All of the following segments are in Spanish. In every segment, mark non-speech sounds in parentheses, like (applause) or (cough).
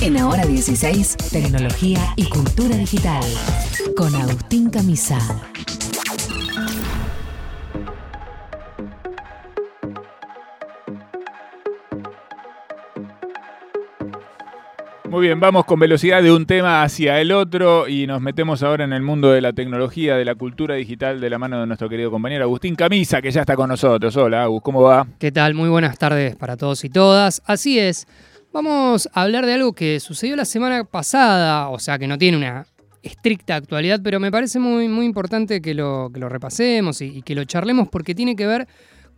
En Ahora 16, tecnología y cultura digital. Con Agustín Camisa. Muy bien, vamos con velocidad de un tema hacia el otro y nos metemos ahora en el mundo de la tecnología, de la cultura digital, de la mano de nuestro querido compañero Agustín Camisa, que ya está con nosotros. Hola, Agus, ¿cómo va? ¿Qué tal? Muy buenas tardes para todos y todas. Así es, vamos a hablar de algo que sucedió la semana pasada, o sea, que no tiene una estricta actualidad, pero me parece muy, muy importante que lo, que lo repasemos y, que lo charlemos porque tiene que ver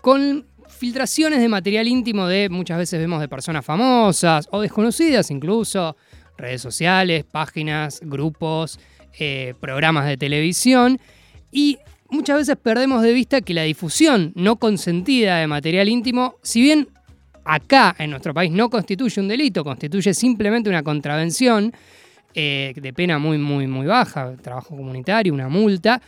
con filtraciones de material íntimo de muchas veces vemos de personas famosas o desconocidas incluso, redes sociales, páginas, grupos, eh, programas de televisión y muchas veces perdemos de vista que la difusión no consentida de material íntimo, si bien acá en nuestro país no constituye un delito, constituye simplemente una contravención eh, de pena muy, muy, muy baja, trabajo comunitario, una multa,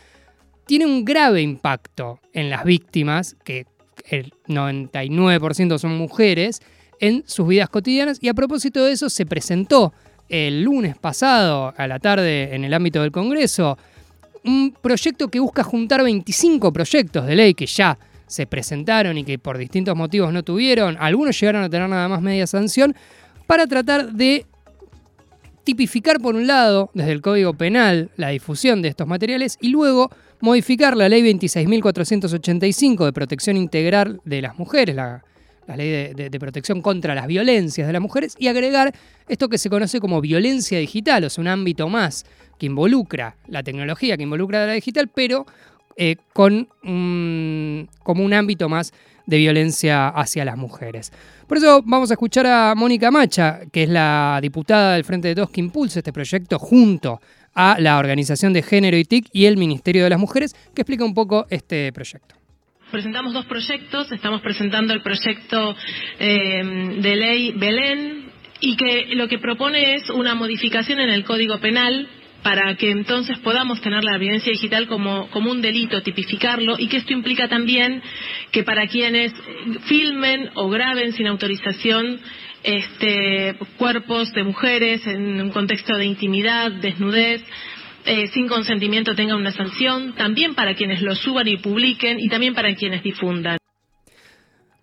tiene un grave impacto en las víctimas que el 99% son mujeres, en sus vidas cotidianas. Y a propósito de eso, se presentó el lunes pasado a la tarde en el ámbito del Congreso un proyecto que busca juntar 25 proyectos de ley que ya se presentaron y que por distintos motivos no tuvieron, algunos llegaron a tener nada más media sanción, para tratar de tipificar por un lado desde el Código Penal la difusión de estos materiales y luego modificar la ley 26.485 de protección integral de las mujeres, la, ley de, de, protección contra las violencias de las mujeres, y agregar esto que se conoce como violencia digital, o sea, un ámbito más que involucra la tecnología, que involucra la digital, pero eh, con como un ámbito más de violencia hacia las mujeres. Por eso vamos a escuchar a Mónica Macha, que es la diputada del Frente de Todos que impulsa este proyecto junto a la Organización de Género y TIC y el Ministerio de las Mujeres, que explica un poco este proyecto. Presentamos dos proyectos, estamos presentando el proyecto eh, de ley Belén y que lo que propone es una modificación en el Código Penal para que entonces podamos tener la violencia digital como, como, un delito, tipificarlo, y que esto implica también que para quienes filmen o graben sin autorización este, cuerpos de mujeres en un contexto de intimidad, desnudez, eh, sin consentimiento tengan una sanción, también para quienes lo suban y publiquen y también para quienes difundan.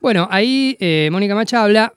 Bueno, ahí eh, Mónica Macha habla,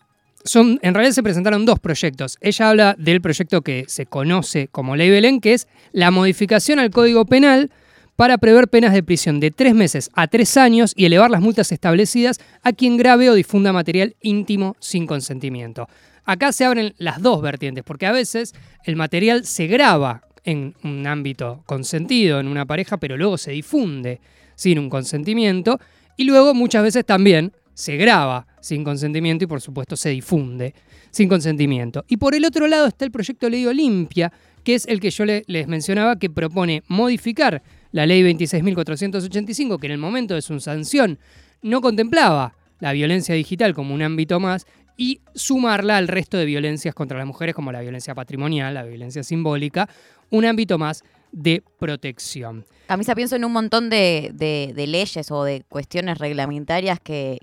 son, en realidad se presentaron dos proyectos. Ella habla del proyecto que se conoce como Ley Belén, que es la modificación al Código Penal para prever penas de prisión de tres meses a tres años y elevar las multas establecidas a quien grabe o difunda material íntimo sin consentimiento. Acá se abren las dos vertientes, porque a veces el material se graba en un ámbito consentido, en una pareja, pero luego se difunde sin un consentimiento, y luego muchas veces también se graba sin consentimiento y por supuesto se difunde sin consentimiento. Y por el otro lado está el proyecto Ley Olimpia, que es el que yo les mencionaba, que propone modificar la ley 26.485, que en el momento de su sanción no contemplaba la violencia digital como un ámbito más, y sumarla al resto de violencias contra las mujeres, como la violencia patrimonial, la violencia simbólica, un ámbito más de protección. Camisa, pienso en un montón de, leyes o de cuestiones reglamentarias que,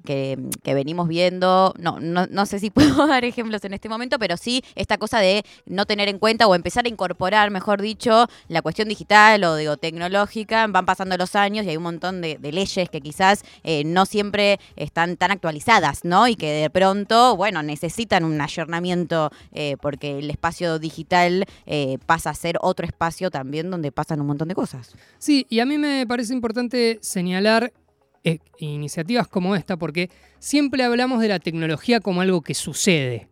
venimos viendo. No, no, sé si (laughs) puedo dar ejemplos en este momento, pero sí esta cosa de no tener en cuenta o empezar a incorporar, mejor dicho, la cuestión digital o digo, tecnológica. Van pasando los años y hay un montón de, leyes que quizás eh, no siempre están tan actualizadas, ¿no? Y que de pronto, bueno, necesitan un ayornamiento eh, porque el espacio digital eh, pasa a ser otro espacio también donde pasan un montón de cosas. Sí, y a mí me parece importante señalar eh, iniciativas como esta porque siempre hablamos de la tecnología como algo que sucede.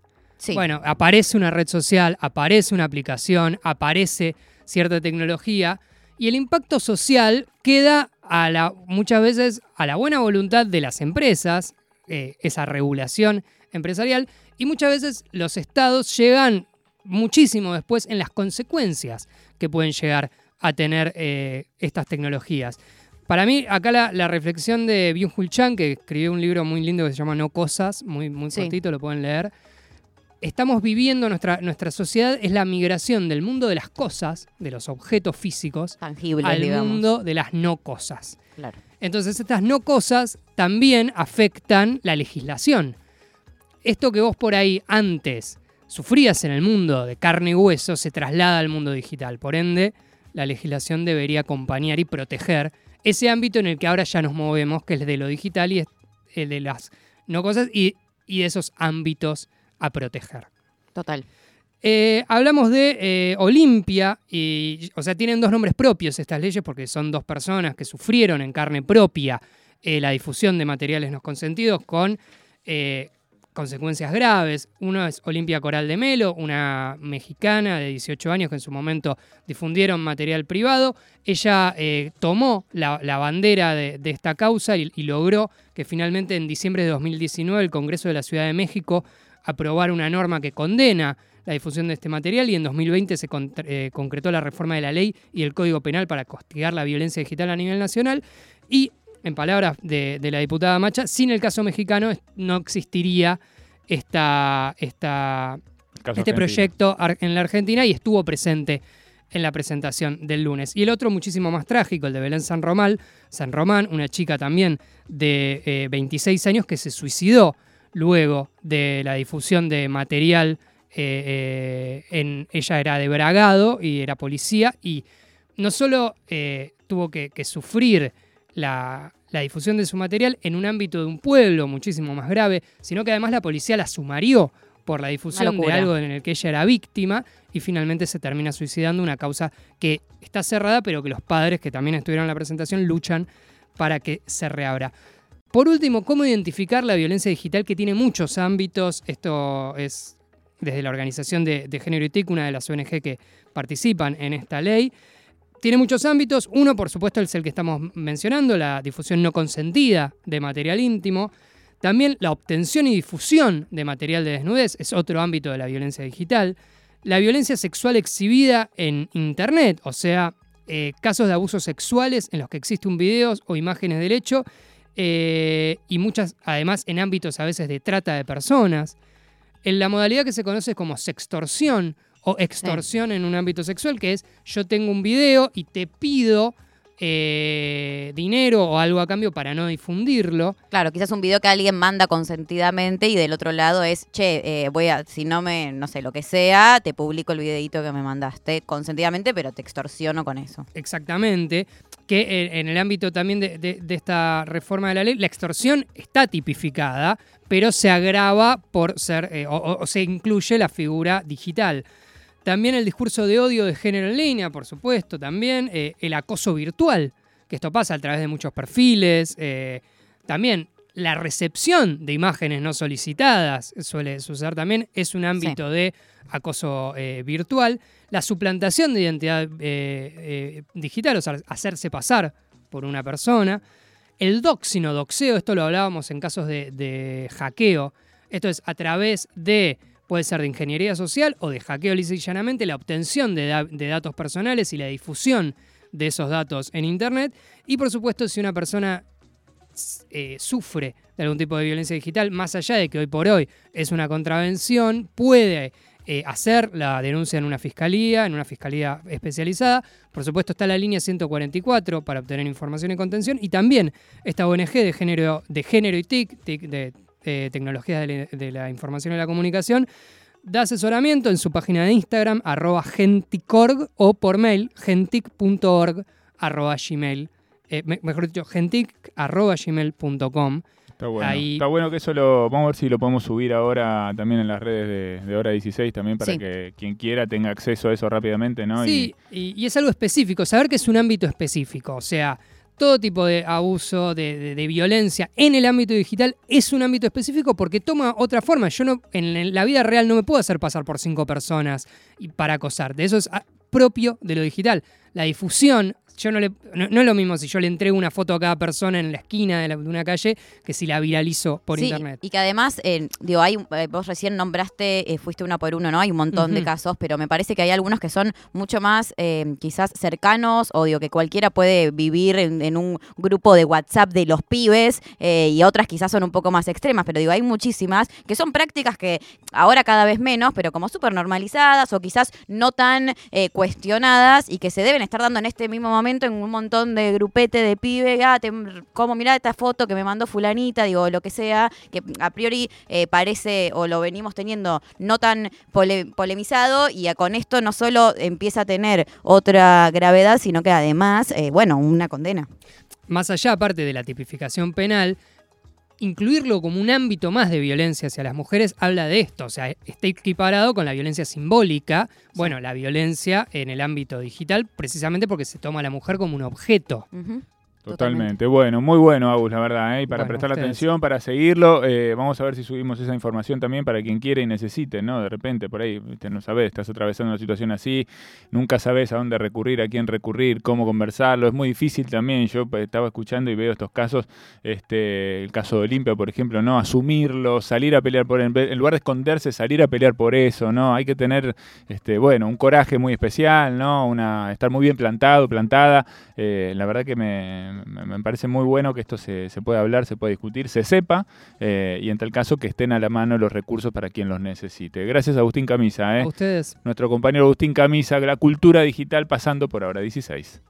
Bueno, aparece una red social, aparece una aplicación, aparece cierta tecnología y el impacto social queda a la, muchas veces a la buena voluntad de las empresas, eh, esa regulación empresarial, y muchas veces los estados llegan muchísimo después en las consecuencias que pueden llegar a tener eh, estas tecnologías. Para mí, acá la, reflexión de Byung-Hul Chan, que escribió un libro muy lindo que se llama No Cosas, muy, muy cortito, lo pueden leer. Estamos viviendo, nuestra, nuestra sociedad es la migración del mundo de las cosas, de los objetos físicos, Tangibles, al mundo de las no cosas. Entonces, estas no cosas también afectan la legislación. Esto que vos por ahí antes sufridas en el mundo de carne y hueso se traslada al mundo digital. Por ende, la legislación debería acompañar y proteger ese ámbito en el que ahora ya nos movemos, que es de lo digital y el de las no cosas y, y de esos ámbitos a proteger. Total. Eh, hablamos de eh, Olimpia, y, o sea, tienen dos nombres propios estas leyes porque son dos personas que sufrieron en carne propia eh, la difusión de materiales no consentidos con consecuencias graves. Uno es Olimpia Coral de Melo, una mexicana de 18 años que en su momento difundieron material privado. Ella eh, tomó la, la bandera de, esta causa y, y logró que finalmente en diciembre de 2019 el Congreso de la Ciudad de México aprobara una norma que condena la difusión de este material y en 2020 se con- eh, concretó la reforma de la ley y el Código Penal para castigar la violencia digital a nivel nacional y en palabras de, de la diputada Macha, sin el caso mexicano no existiría esta, esta, Caso este argentino. proyecto en la Argentina y estuvo presente en la presentación del lunes. Y el otro muchísimo más trágico, el de Belén San Román, San Román, una chica también de eh, 26 años que se suicidó luego de la difusión de material. eh, eh, en, ella era de Bragado y era policía y no solo eh, tuvo que, que sufrir la, la difusión de su material en un ámbito de un pueblo muchísimo más grave, sino que además la policía la sumarió por la difusión de algo en el que ella era víctima y finalmente se termina suicidando, una causa que está cerrada, pero que los padres que también estuvieron en la presentación luchan para que se reabra. Por último, ¿cómo identificar la violencia digital que tiene muchos ámbitos? Esto es desde la Organización de, de Género y TIC, una de las ONG que participan en esta ley. Tiene muchos ámbitos. Uno, por supuesto, es el que estamos mencionando, la difusión no consentida de material íntimo. También la obtención y difusión de material de desnudez es otro ámbito de la violencia digital. La violencia sexual exhibida en Internet, o sea, eh, casos de abusos sexuales en los que existe un o imágenes del hecho, eh, y muchas, además, en ámbitos a veces de trata de personas. En la modalidad que se conoce como sextorsión o extorsión en un ámbito sexual, que es yo tengo un video y te pido eh, dinero o algo a cambio para no difundirlo. Claro, quizás un video que alguien manda consentidamente y del otro lado es, che, eh, voy a, si no me, no sé, lo que sea, te publico el videito que me mandaste consentidamente, pero te extorsiono con eso. Exactamente, que eh, en el ámbito también de, de- de esta reforma de la ley, la extorsión está tipificada, pero se agrava por ser, eh, o se incluye la figura digital. También el discurso de odio de género en línea, por supuesto, también eh, el acoso virtual, que esto pasa a través de muchos perfiles, eh, también la recepción de imágenes no solicitadas suele suceder también, es un ámbito de acoso eh, virtual, la suplantación de identidad digital, o sea, hacerse pasar por una persona, el doxing o doxeo, esto lo hablábamos en casos de, de hackeo, esto es a través de, puede ser de ingeniería social o de hackeo lisa la obtención de datos personales y la difusión de esos datos en Internet, y por supuesto si una persona eh, sufre de algún tipo de violencia digital, más allá de que hoy por hoy es una contravención, puede eh, hacer la denuncia en una fiscalía, en una fiscalía especializada. Por supuesto está la línea 144 para obtener información y contención y también esta ONG de género, de género y TIC, TIC de eh, tecnologías de la, de la información y la comunicación, da asesoramiento en su página de Instagram, arroba genticorg, o por mail, gentic.org, arroba gmail, eh, me- mejor dicho, gentic, arroba gmail.com. Está bueno. Ahí- Está bueno que eso lo. Vamos a ver si lo podemos subir ahora también en las redes de, de Hora 16 también para Sí. que quien quiera tenga acceso a eso rápidamente, ¿no? Sí, y, y es algo específico, saber que es un ámbito específico, o sea, todo tipo de abuso, de, violencia en el ámbito digital es un ámbito específico porque toma otra forma. Yo no, en la vida real no me puedo hacer pasar por cinco personas y para acosarte. Eso es propio de lo digital. La difusión, yo no le, no, no es lo mismo si yo le entrego una foto a cada persona en la esquina de, la- de una calle que si la viralizo por Sí, internet. Y que además, eh, digo, hay, eh, vos recién nombraste, eh, fuiste uno por uno, ¿no? Hay un montón de casos, pero me parece que hay algunos que son mucho más eh, quizás cercanos o digo que cualquiera puede vivir en, en un grupo de WhatsApp de los pibes y otras quizás son un poco más extremas, pero digo, hay muchísimas que son prácticas que ahora cada vez menos, pero como súper normalizadas o quizás no tan cuestionadas y que se deben estar dando en este mismo momento en un montón de grupete de pibe, ah, te, como mirá esta foto que me mandó fulanita, digo, lo que sea, que a priori eh, parece o lo venimos teniendo no tan pole- polemizado y con esto no solo empieza a tener otra gravedad, sino que además, eh, bueno, una condena. Más allá, aparte de la tipificación penal, incluirlo como un ámbito más de violencia hacia las mujeres habla de esto, o sea, está equiparado con la violencia simbólica, bueno, la violencia en el ámbito digital, precisamente porque se toma a la mujer como un objeto. Totalmente. Bueno, muy bueno, Agus, la verdad. ¿eh? Y para Bueno, prestar atención, para seguirlo, eh, vamos a ver si subimos esa información también para quien quiera y necesite, ¿no? De repente, por ahí, no sabes, estás atravesando una situación así, nunca sabes a dónde recurrir, a quién recurrir, cómo conversarlo. Es muy difícil también. Yo pues, estaba escuchando y veo estos casos, este, el caso de Olimpia, por ejemplo, ¿no? Asumirlo, salir a pelear por él, en lugar de esconderse, salir a pelear por eso, ¿no? Hay que tener, este, bueno, un coraje muy especial, ¿no? Una, estar muy bien plantado, plantada. Eh, la verdad que me, me- me parece muy bueno que esto se, se pueda hablar, se pueda discutir, se sepa eh, y en tal caso que estén a la mano los recursos para quien los necesite. Gracias Agustín Camisa, ¿eh? A ustedes. nuestro compañero Agustín Camisa, la cultura digital pasando por ahora 16.